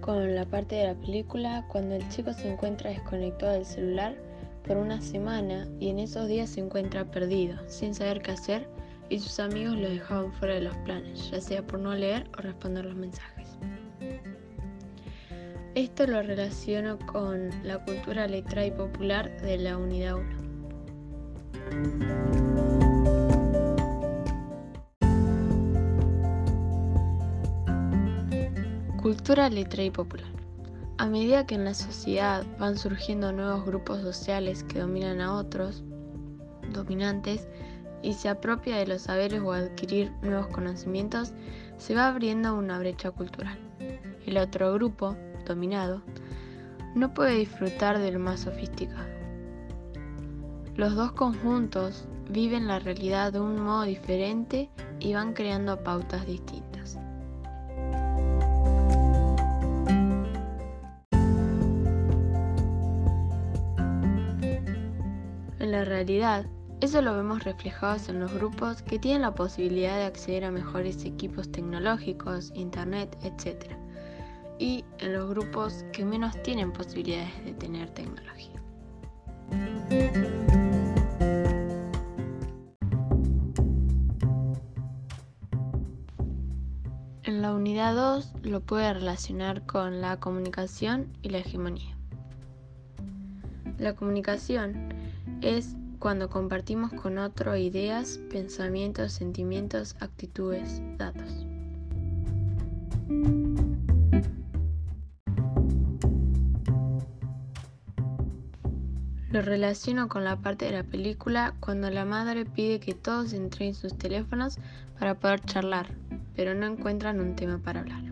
Con la parte de la película cuando el chico se encuentra desconectado del celular por una semana y en esos días se encuentra perdido, sin saber qué hacer y sus amigos lo dejaban fuera de los planes, ya sea por no leer o responder los mensajes. Esto lo relaciono con la cultura letrada y popular de la unidad 1. Cultura letrada y popular. A medida que en la sociedad van surgiendo nuevos grupos sociales que dominan a otros, dominantes, y se apropia de los saberes o adquirir nuevos conocimientos, se va abriendo una brecha cultural. El otro grupo, dominado, no puede disfrutar de lo más sofisticado. Los dos conjuntos viven la realidad de un modo diferente y van creando pautas distintas. La realidad, eso lo vemos reflejados en los grupos que tienen la posibilidad de acceder a mejores equipos tecnológicos, internet, etc. Y en los grupos que menos tienen posibilidades de tener tecnología. En la unidad 2 lo puede relacionar con la comunicación y la hegemonía. La comunicación es cuando compartimos con otro ideas, pensamientos, sentimientos, actitudes, datos. Lo relaciono con la parte de la película cuando la madre pide que todos entren sus teléfonos para poder charlar, pero no encuentran un tema para hablar.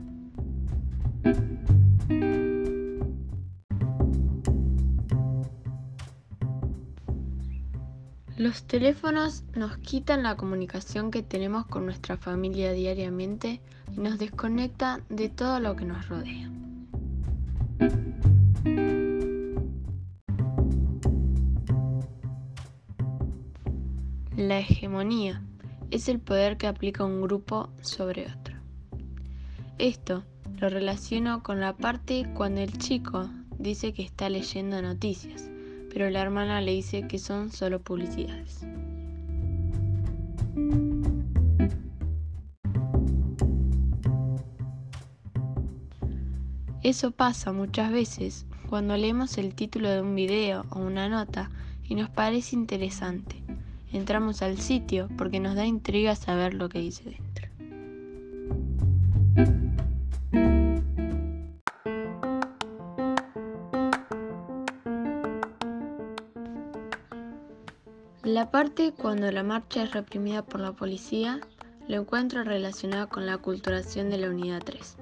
Los teléfonos nos quitan la comunicación que tenemos con nuestra familia diariamente y nos desconectan de todo lo que nos rodea. La hegemonía es el poder que aplica un grupo sobre otro. Esto lo relaciono con la parte cuando el chico dice que está leyendo noticias pero la hermana le dice que son solo publicidades. Eso pasa muchas veces cuando leemos el título de un video o una nota y nos parece interesante. Entramos al sitio porque nos da intriga saber lo que dice dentro. La parte cuando la marcha es reprimida por la policía lo encuentro relacionado con la aculturación de la unidad 3.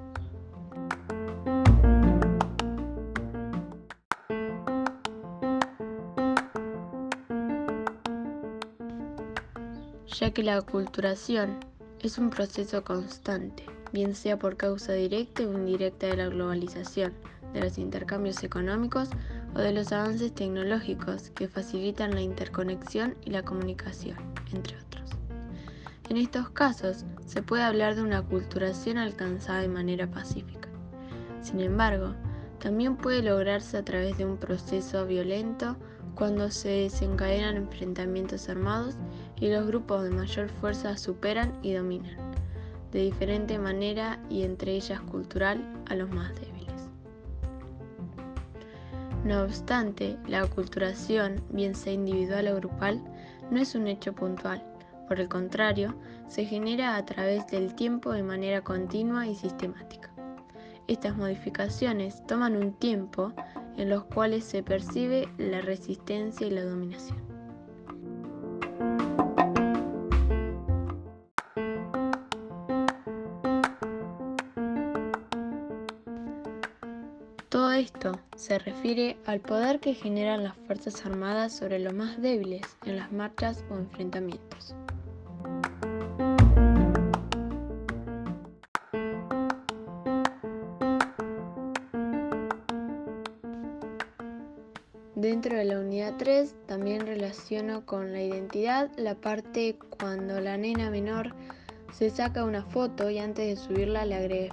ya que la aculturación es un proceso constante, bien sea por causa directa o indirecta de la globalización, de los intercambios económicos o de los avances tecnológicos que facilitan la interconexión y la comunicación, entre otros. En estos casos, se puede hablar de una aculturación alcanzada de manera pacífica. Sin embargo, también puede lograrse a través de un proceso violento cuando se desencadenan enfrentamientos armados y los grupos de mayor fuerza superan y dominan, de diferente manera y entre ellas cultural, a los más débiles. No obstante, la aculturación, bien sea individual o grupal, no es un hecho puntual. Por el contrario, se genera a través del tiempo de manera continua y sistemática. Estas modificaciones toman un tiempo en los cuales se percibe la resistencia y la dominación. Se refiere al poder que generan las Fuerzas Armadas sobre los más débiles en las marchas o enfrentamientos. Dentro de la unidad 3 también relaciono con la identidad la parte cuando la nena menor se saca una foto y antes de subirla le agrega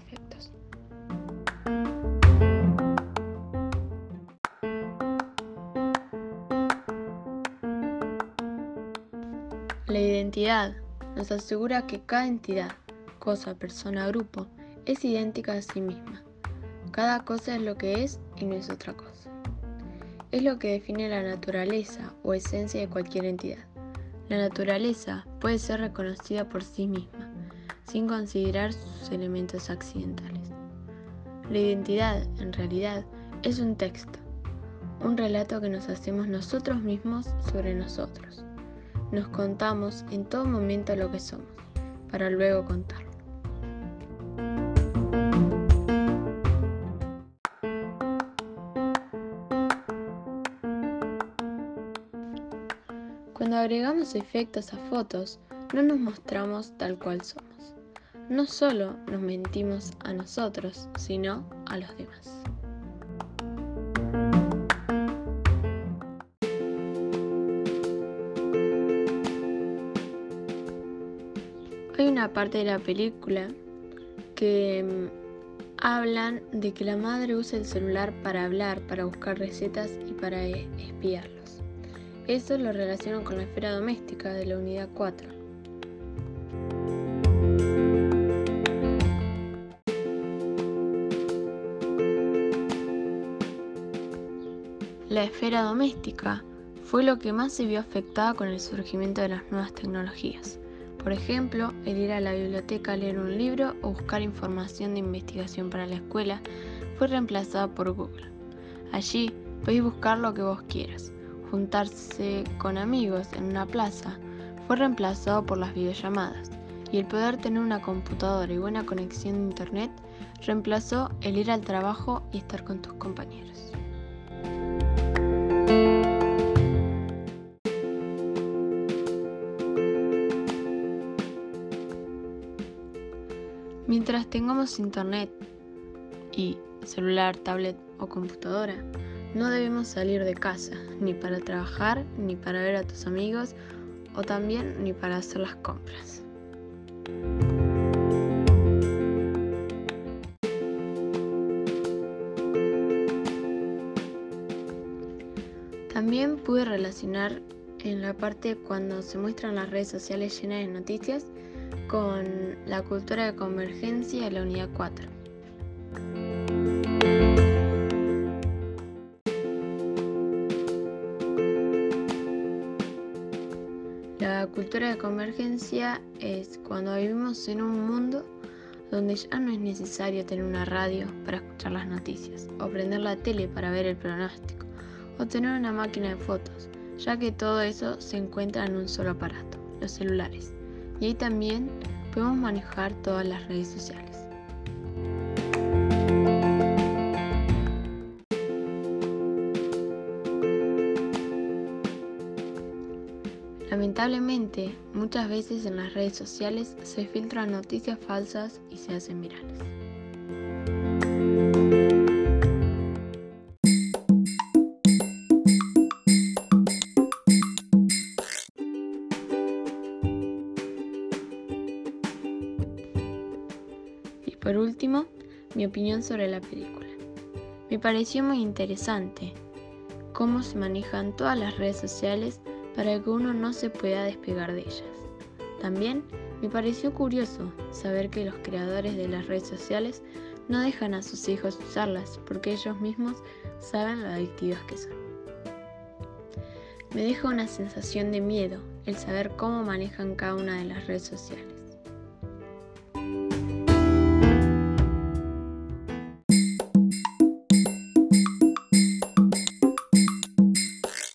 identidad nos asegura que cada entidad, cosa, persona, grupo, es idéntica a sí misma. Cada cosa es lo que es y no es otra cosa. Es lo que define la naturaleza o esencia de cualquier entidad. La naturaleza puede ser reconocida por sí misma, sin considerar sus elementos accidentales. La identidad, en realidad, es un texto, un relato que nos hacemos nosotros mismos sobre nosotros. Nos contamos en todo momento lo que somos, para luego contarlo. Cuando agregamos efectos a fotos, no nos mostramos tal cual somos. No solo nos mentimos a nosotros, sino a los demás. Parte de la película que mm, hablan de que la madre usa el celular para hablar, para buscar recetas y para e, espiarlos. Eso lo relaciono con la esfera doméstica de la unidad 4. La esfera doméstica fue lo que más se vio afectada con el surgimiento de las nuevas tecnologías. Por ejemplo, el ir a la biblioteca a leer un libro o buscar información de investigación para la escuela fue reemplazado por Google. Allí podéis buscar lo que vos quieras. Juntarse con amigos en una plaza fue reemplazado por las videollamadas y el poder tener una computadora y buena conexión de internet reemplazó el ir al trabajo y estar con tus compañeros. Mientras tengamos internet y celular, tablet o computadora, no debemos salir de casa, ni para trabajar, ni para ver a tus amigos, o también ni para hacer las compras. También pude relacionar en la parte cuando se muestran las redes sociales llenas de noticias con la cultura de convergencia de la unidad 4. La cultura de convergencia es cuando vivimos en un mundo donde ya no es necesario tener una radio para escuchar las noticias, o prender la tele para ver el pronóstico, o tener una máquina de fotos, ya que todo eso se encuentra en un solo aparato, los celulares y ahí también podemos manejar todas las redes sociales. Lamentablemente, muchas veces en las redes sociales se filtran noticias falsas y se hacen virales. Sobre la película. Me pareció muy interesante cómo se manejan todas las redes sociales para que uno no se pueda despegar de ellas. También me pareció curioso saber que los creadores de las redes sociales no dejan a sus hijos usarlas porque ellos mismos saben lo adictivas que son. Me deja una sensación de miedo el saber cómo manejan cada una de las redes sociales.